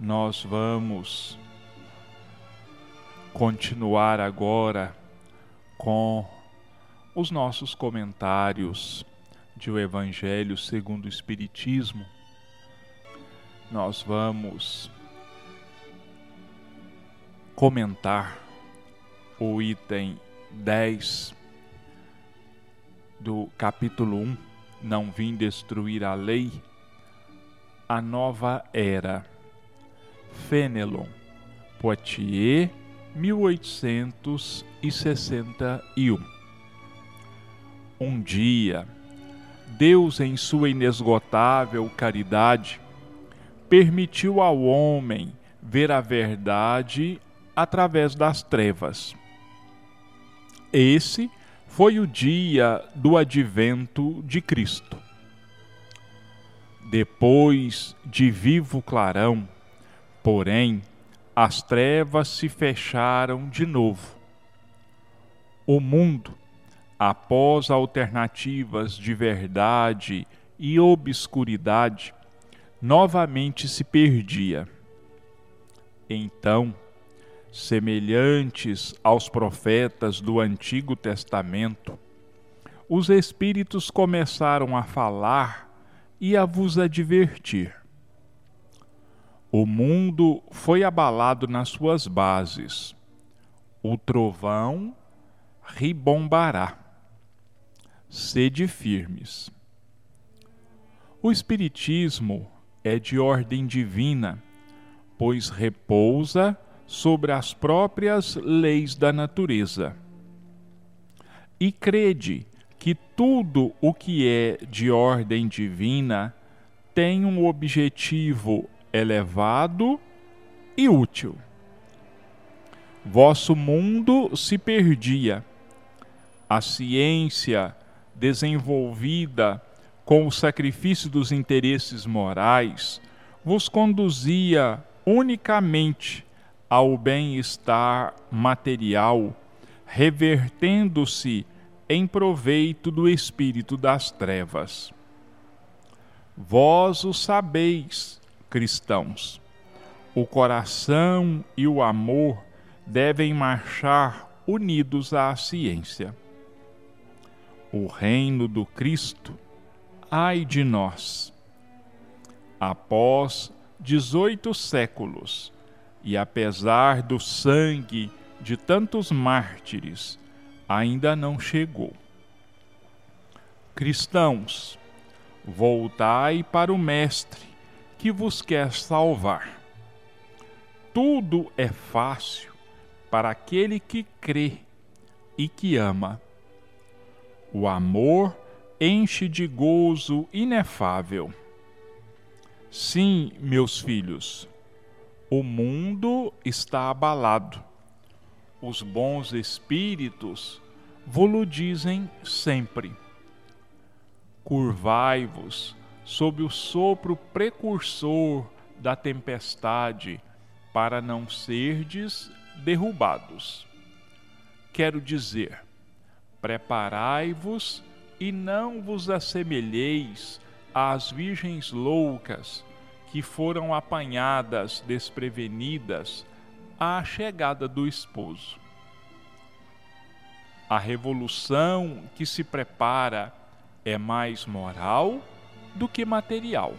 nós vamos continuar agora com os nossos comentários de o Evangelho segundo o Espiritismo. Nós vamos comentar o item 10 do capítulo 1, Não vim destruir a lei, a nova era. Fenelon, Poitiers, 1861. Um dia, Deus, em sua inesgotável caridade, permitiu ao homem ver a verdade através das trevas. Esse foi o dia do advento de Cristo. Depois de vivo clarão, porém, as trevas se fecharam de novo. O mundo, após alternativas de verdade e obscuridade, novamente se perdia. Então, semelhantes aos profetas do Antigo Testamento, os Espíritos começaram a falar e a vos advertir. O mundo foi abalado nas suas bases. O trovão ribombará. Sede firmes. O Espiritismo é de ordem divina, pois repousa sobre as próprias leis da natureza. E crede que tudo o que é de ordem divina tem um objetivo elevado e útil. Vosso mundo se perdia. A ciência desenvolvida com o sacrifício dos interesses morais vos conduzia unicamente ao bem-estar material, revertendo-se em proveito do espírito das trevas. Vós o sabeis, cristãos. O coração e o amor devem marchar unidos à ciência. O reino do Cristo, ai de nós. Após dezoito séculos, e apesar do sangue de tantos mártires, ainda não chegou. Cristãos, voltai para o Mestre que vos quer salvar. Tudo é fácil para aquele que crê e que ama. O amor enche de gozo inefável. Sim, meus filhos, o mundo está abalado. Os bons espíritos vô-lo dizem sempre. Curvai-vos sob o sopro precursor da tempestade, para não serdes derrubados. Quero dizer, preparai-vos e não vos assemelheis às virgens loucas que foram apanhadas desprevenidas à chegada do esposo. A revolução que se prepara é mais moral do que material.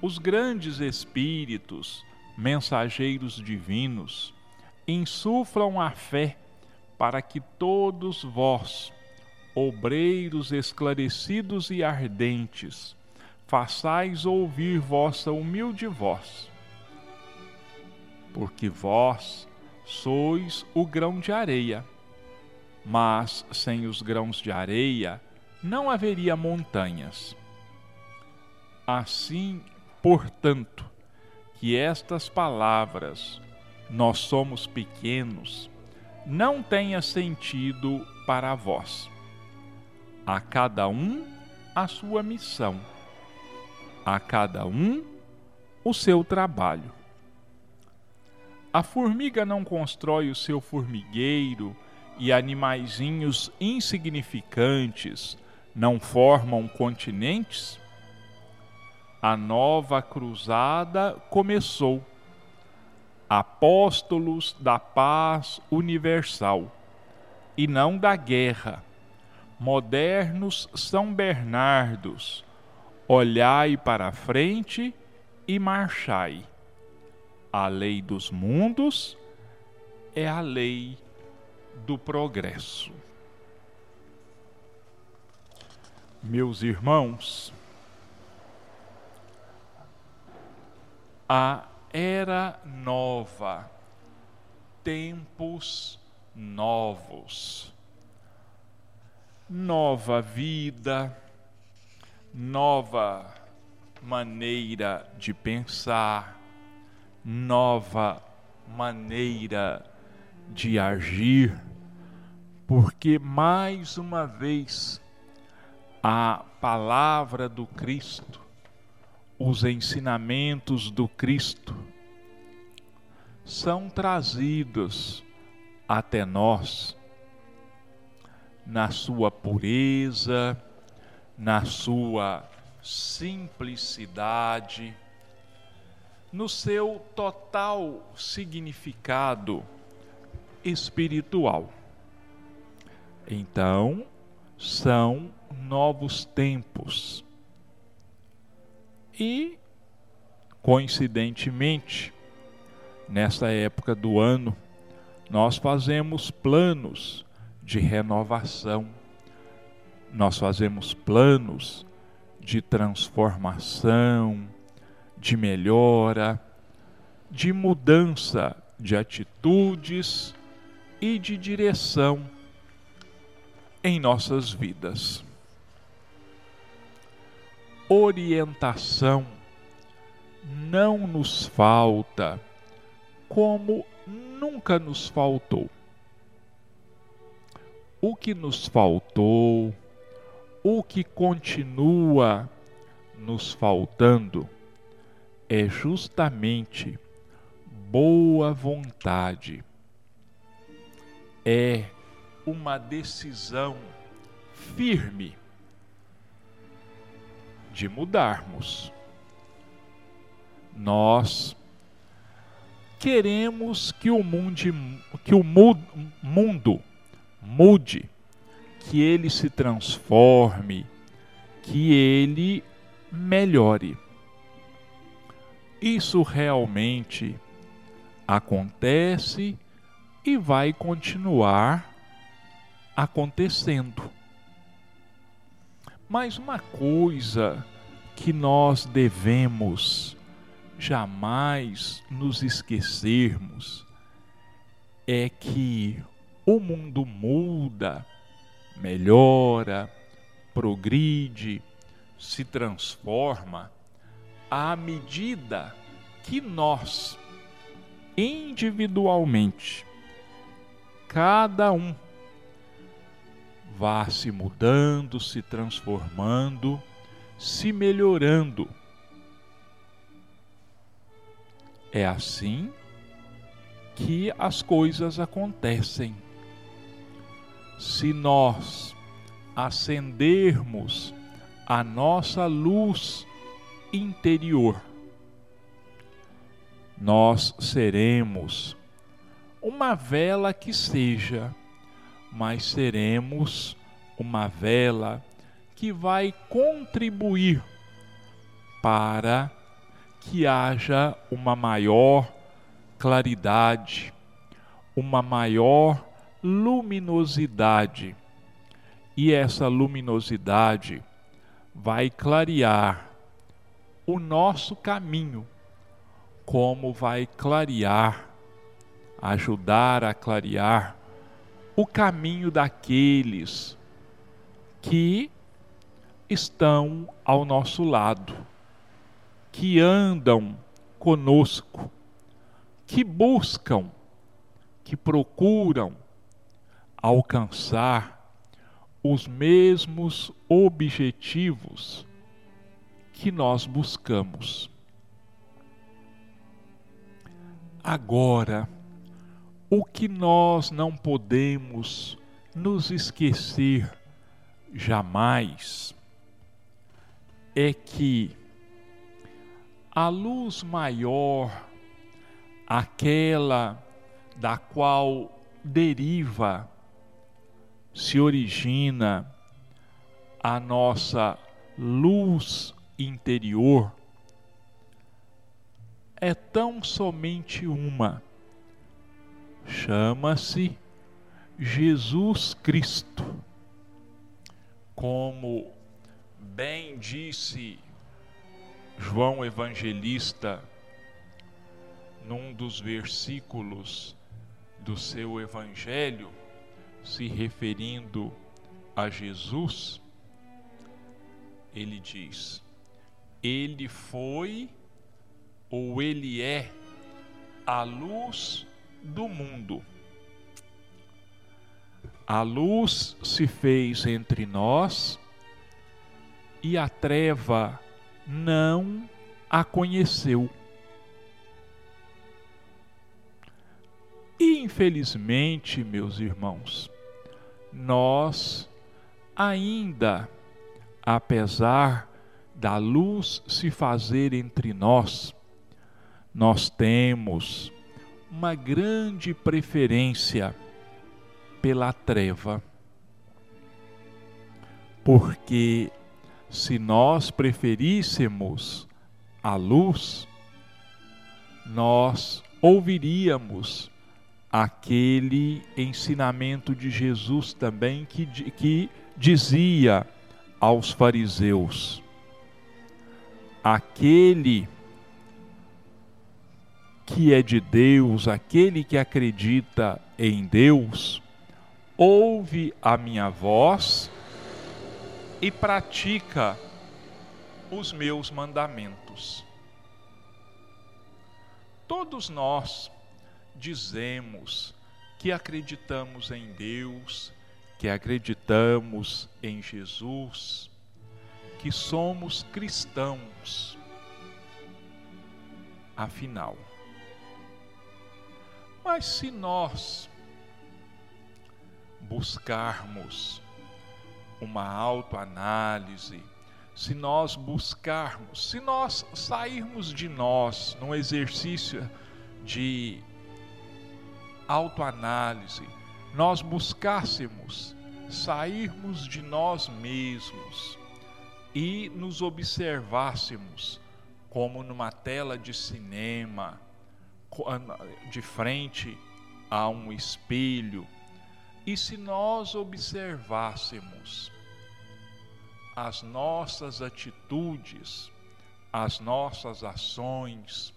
Os grandes espíritos, mensageiros divinos, insuflam a fé para que todos vós, obreiros esclarecidos e ardentes, façais ouvir vossa humilde voz. Porque vós sois o grão de areia, mas sem os grãos de areia não haveria montanhas. Assim, portanto, que estas palavras, nós somos pequenos, não tenha sentido para vós. A cada um a sua missão a cada um o seu trabalho. A formiga não constrói o seu formigueiro e animaizinhos insignificantes não formam continentes? A nova cruzada começou. Apóstolos da paz universal e não da guerra. Modernos São Bernardos, olhai para a frente e marchai. A lei dos mundos é a lei do progresso. Meus irmãos, a era nova, tempos novos, nova vida, nova maneira de pensar, nova maneira de agir, porque mais uma vez a palavra do Cristo, os ensinamentos do Cristo são trazidos até nós na sua pureza, na sua simplicidade, no seu total significado espiritual. Então, são novos tempos. E, coincidentemente, nessa época do ano, nós fazemos planos de renovação, nós fazemos planos de transformação, de melhora, de mudança de atitudes e de direção em nossas vidas. Orientação não nos falta como nunca nos faltou. O que nos faltou, o que continua nos faltando é justamente boa vontade. É uma decisão firme de mudarmos. Nós queremos que o mundo, que o mundo mude, que ele se transforme, que ele melhore. Isso realmente acontece e vai continuar acontecendo. Mas uma coisa que nós devemos jamais nos esquecermos é que o mundo muda, melhora, progride, se transforma à medida que nós, individualmente, cada um, vá se mudando, se transformando, se melhorando É assim que as coisas acontecem. Se nós acendermos a nossa luz interior, nós seremos uma vela que seja, mas seremos uma vela que vai contribuir para que haja uma maior claridade, uma maior luminosidade. E essa luminosidade vai clarear o nosso caminho, como vai clarear, ajudar a clarear o caminho daqueles que estão ao nosso lado que andam conosco, que buscam, que procuram alcançar os mesmos objetivos que nós buscamos. Agora, o que nós não podemos nos esquecer jamais é que a luz maior, aquela da qual deriva, se origina a nossa luz interior, é tão somente uma. Chama-se Jesus Cristo. Como bem disse João Evangelista num dos versículos do seu evangelho, se referindo a Jesus, ele diz: Ele foi ou ele é a luz do mundo. A luz se fez entre nós e a treva não a conheceu. E infelizmente, meus irmãos, nós ainda, apesar da luz se fazer entre nós, nós temos uma grande preferência pela treva. Porque se nós preferíssemos a luz, nós ouviríamos aquele ensinamento de Jesus também que, que dizia aos fariseus: aquele que é de Deus, aquele que acredita em Deus, ouve a minha voz e pratica os meus mandamentos. Todos nós dizemos que acreditamos em Deus, que acreditamos em Jesus, que somos cristãos. Afinal, mas se nós buscarmos uma autoanálise, se nós buscarmos, se nós sairmos de nós num exercício de autoanálise, nós buscássemos sairmos de nós mesmos e nos observássemos como numa tela de cinema, de frente a um espelho, e se nós observássemos as nossas atitudes, as nossas ações,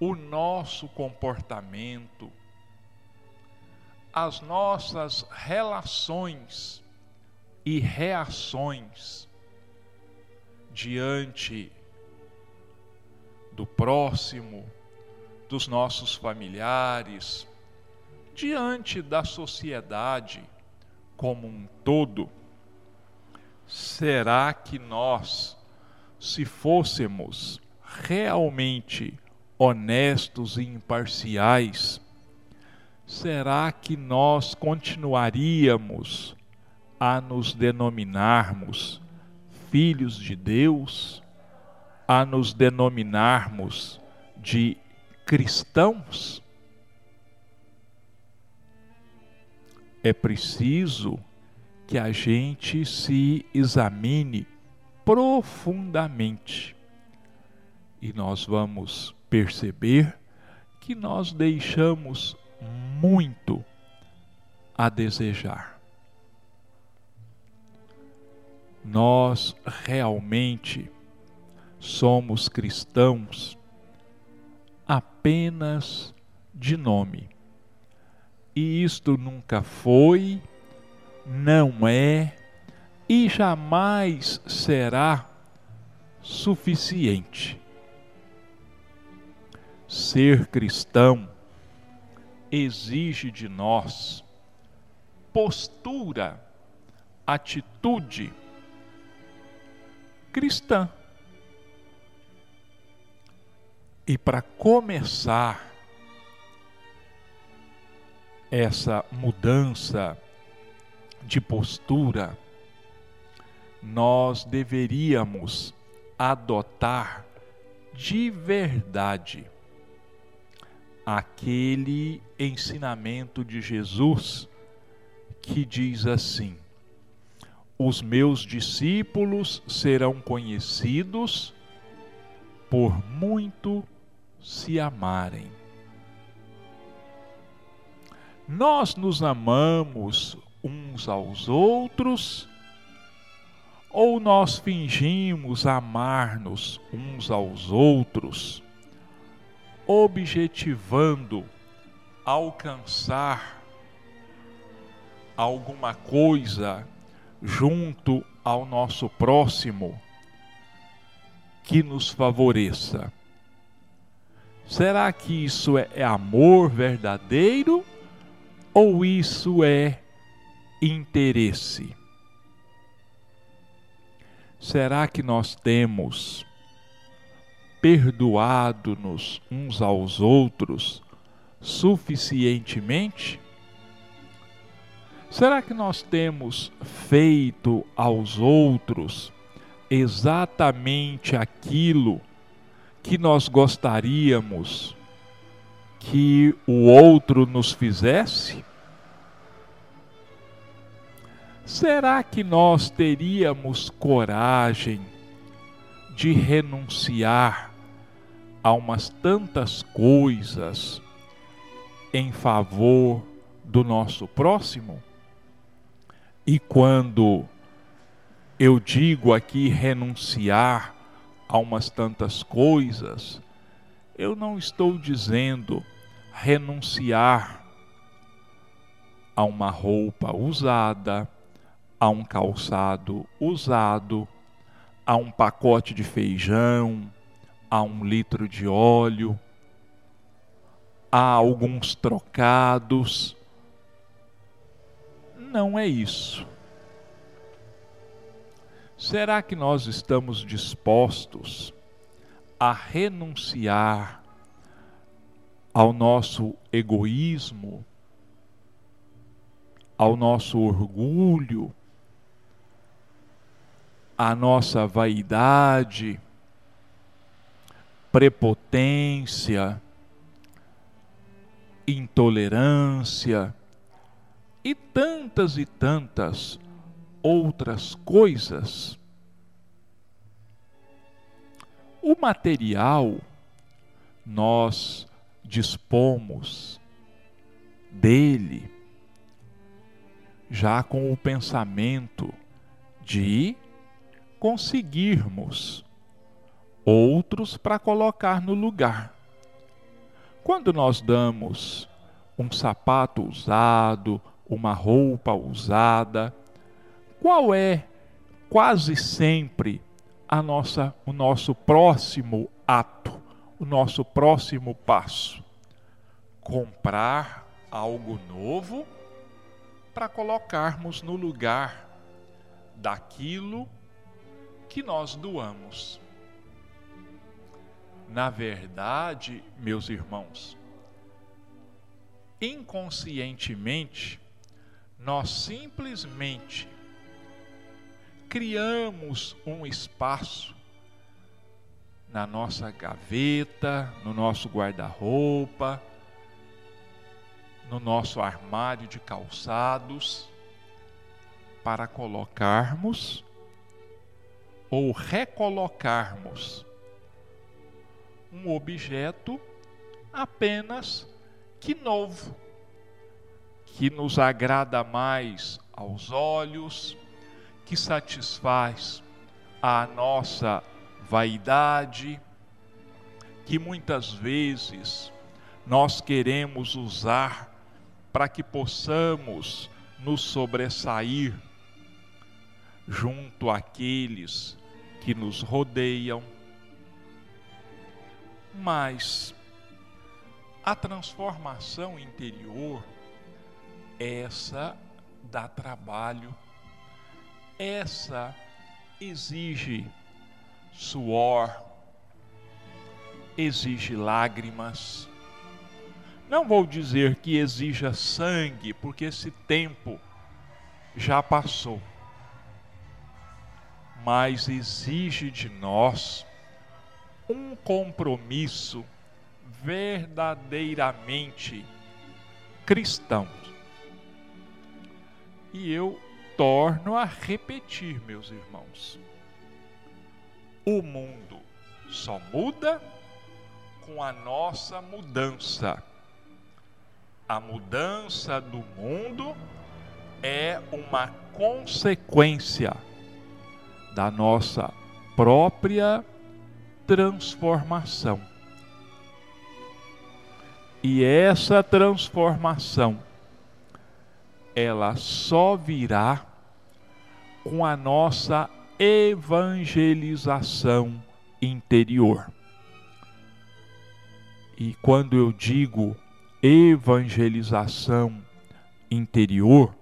o nosso comportamento, as nossas relações e reações diante do próximo, dos nossos familiares, diante da sociedade como um todo, será que nós, se fôssemos realmente honestos e imparciais, será que nós continuaríamos a nos denominarmos filhos de Deus, a nos denominarmos de cristãos? É preciso que a gente se examine profundamente e nós vamos perceber que nós deixamos muito a desejar. Nós realmente somos cristãos apenas de nome. E isto nunca foi, não é e jamais será suficiente. Ser cristão exige de nós postura, atitude cristã. E para começar essa mudança de postura, nós deveríamos adotar de verdade aquele ensinamento de Jesus que diz assim: Os meus discípulos serão conhecidos por muito se amarem. Nós nos amamos uns aos outros ou nós fingimos amar-nos uns aos outros, objetivando alcançar alguma coisa junto ao nosso próximo que nos favoreça. Será que isso é, é amor verdadeiro ou isso é interesse? Será que nós temos perdoado-nos uns aos outros suficientemente? Será que nós temos feito aos outros exatamente aquilo que nós gostaríamos que o outro nos fizesse? Será que nós teríamos coragem de renunciar a umas tantas coisas em favor do nosso próximo? E quando eu digo aqui renunciar a umas tantas coisas, eu não estou dizendo renunciar a uma roupa usada, a um calçado usado, a um pacote de feijão, a um litro de óleo, a alguns trocados. Não é isso. Será que nós estamos dispostos a renunciar ao nosso egoísmo, ao nosso orgulho, a nossa vaidade, prepotência, intolerância e tantas e tantas outras coisas. O material nós dispomos dele já com o pensamento de conseguirmos outros para colocar no lugar. Quando nós damos um sapato usado, uma roupa usada, qual é quase sempre a nossa, o nosso próximo ato, o nosso próximo passo? Comprar algo novo para colocarmos no lugar daquilo que nós doamos. Na verdade, meus irmãos, inconscientemente, nós simplesmente criamos um espaço na nossa gaveta, no nosso guarda-roupa, no nosso armário de calçados, para colocarmos ou recolocarmos um objeto apenas que novo, que nos agrada mais aos olhos, que satisfaz a nossa vaidade, que muitas vezes nós queremos usar para que possamos nos sobressair junto àqueles que nos rodeiam. Mas a transformação interior, essa dá trabalho, essa exige suor, exige lágrimas. Não vou dizer que exija sangue, porque esse tempo já passou mas exige de nós um compromisso verdadeiramente cristão. E eu torno a repetir, meus irmãos. O mundo só muda com a nossa mudança. A mudança do mundo é uma consequência da nossa própria transformação. E essa transformação ela só virá com a nossa evangelização interior. E quando eu digo evangelização interior,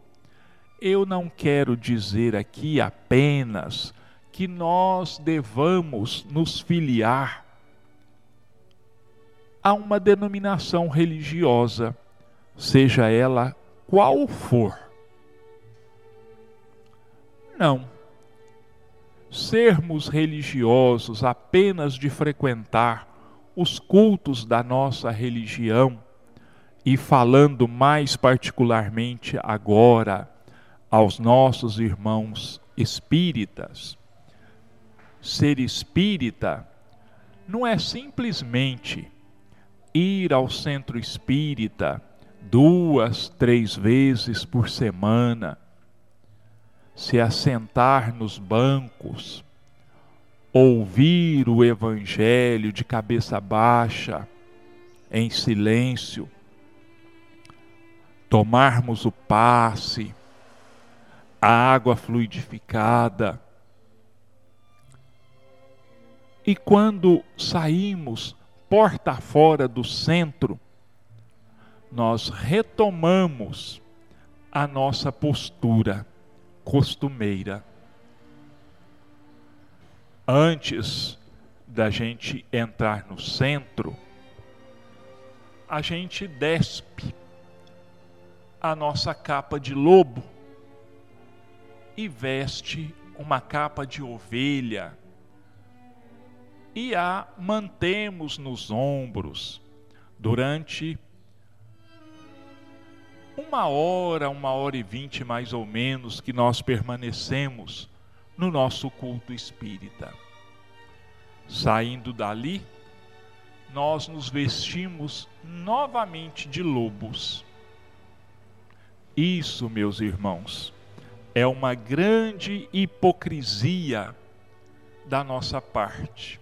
eu não quero dizer aqui apenas que nós devamos nos filiar a uma denominação religiosa, seja ela qual for. Não. Sermos religiosos apenas de frequentar os cultos da nossa religião e falando mais particularmente agora aos nossos irmãos espíritas. Ser espírita não é simplesmente ir ao centro espírita duas, três vezes por semana, se assentar nos bancos, ouvir o Evangelho de cabeça baixa, em silêncio, tomarmos o passe, a água fluidificada. E quando saímos porta fora do centro, nós retomamos a nossa postura costumeira. Antes da gente entrar no centro, a gente despe a nossa capa de lobo e veste uma capa de ovelha e a mantemos nos ombros durante uma hora, uma hora e vinte mais ou menos que nós permanecemos no nosso culto espírita. Saindo dali, nós nos vestimos novamente de lobos. Isso, meus irmãos, é uma grande hipocrisia da nossa parte.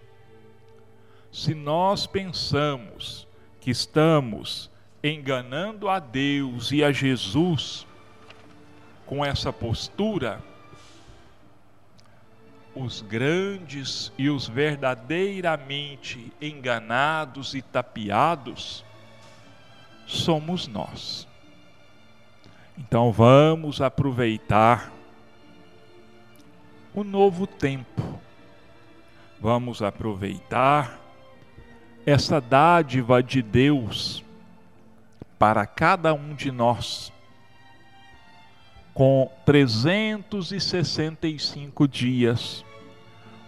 Se nós pensamos que estamos enganando a Deus e a Jesus com essa postura, os grandes e os verdadeiramente enganados e tapeados somos nós. Então vamos aproveitar o novo tempo. Vamos aproveitar essa dádiva de Deus para cada um de nós, com 365 dias,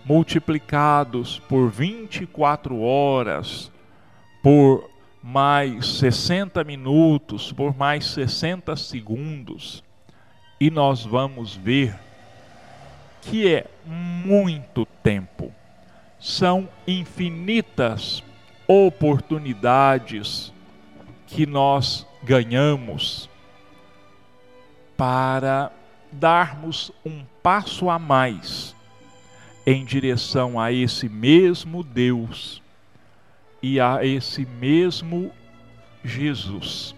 multiplicados por 24 horas, por mais 60 minutos, por mais 60 segundos, e nós vamos ver que é muito tempo. São infinitas oportunidades que nós ganhamos para darmos um passo a mais em direção a esse mesmo Deus e a esse mesmo Jesus.